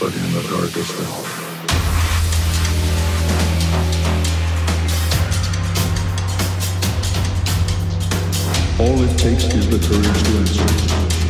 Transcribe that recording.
but in the darkest hour. All it takes is the courage to answer.